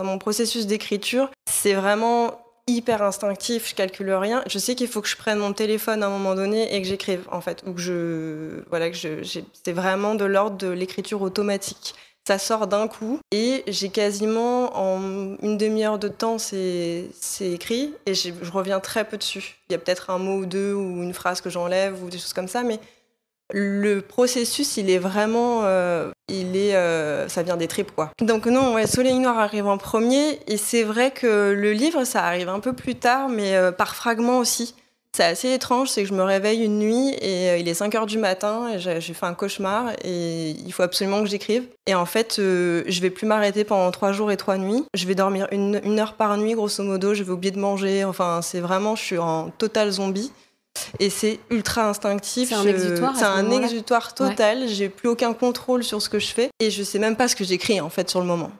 Dans mon processus d'écriture, c'est vraiment hyper instinctif, je calcule rien. Je sais qu'il faut que je prenne mon téléphone à un moment donné et que j'écrive, en fait, ou que je, voilà, que je, c'est vraiment de l'ordre de l'écriture automatique. Ça sort d'un coup et j'ai quasiment en une demi-heure de temps c'est écrit et je reviens très peu dessus. Il y a peut-être un mot ou deux ou une phrase que j'enlève ou des choses comme ça, mais le processus, il est vraiment, euh, il est, euh, ça vient des tripes quoi. Donc non, ouais, Soleil Noir arrive en premier et c'est vrai que le livre, ça arrive un peu plus tard, mais euh, par fragments aussi. C'est assez étrange, c'est que je me réveille une nuit et il est 5 heures du matin et j'ai fait un cauchemar et il faut absolument que j'écrive. Et en fait, je vais plus m'arrêter pendant 3 jours et 3 nuits. Je vais dormir une, une heure par nuit, grosso modo. Je vais oublier de manger. Enfin, c'est vraiment, je suis en total zombie. Et c'est ultra instinctif. C'est un exutoire. C'est un exutoire total. J'ai plus aucun contrôle sur ce que je fais et je sais même pas ce que j'écris en fait sur le moment.